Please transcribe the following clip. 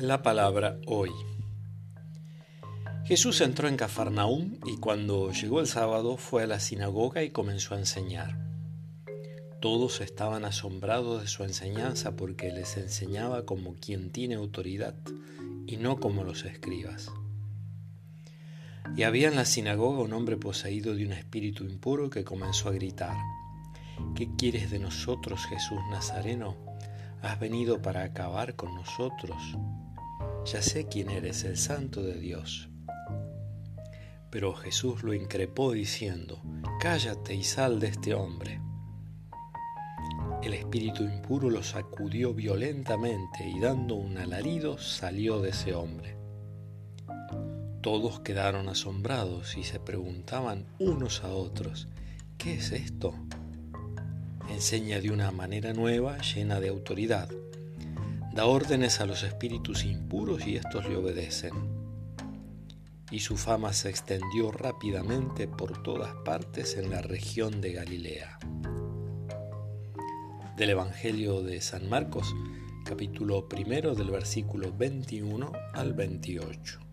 La palabra hoy. Jesús entró en Cafarnaúm y cuando llegó el sábado fue a la sinagoga y comenzó a enseñar. Todos estaban asombrados de su enseñanza porque les enseñaba como quien tiene autoridad y no como los escribas. Y había en la sinagoga un hombre poseído de un espíritu impuro que comenzó a gritar, ¿Qué quieres de nosotros, Jesús Nazareno? ¿Has venido para acabar con nosotros? ya sé quién eres, el santo de Dios. Pero Jesús lo increpó diciendo, cállate y sal de este hombre. El espíritu impuro lo sacudió violentamente y dando un alarido salió de ese hombre. Todos quedaron asombrados y se preguntaban unos a otros, ¿qué es esto? Enseña de una manera nueva, llena de autoridad da órdenes a los espíritus impuros y estos le obedecen. Y su fama se extendió rápidamente por todas partes en la región de Galilea. Del Evangelio de San Marcos, capítulo primero del versículo 21 al 28.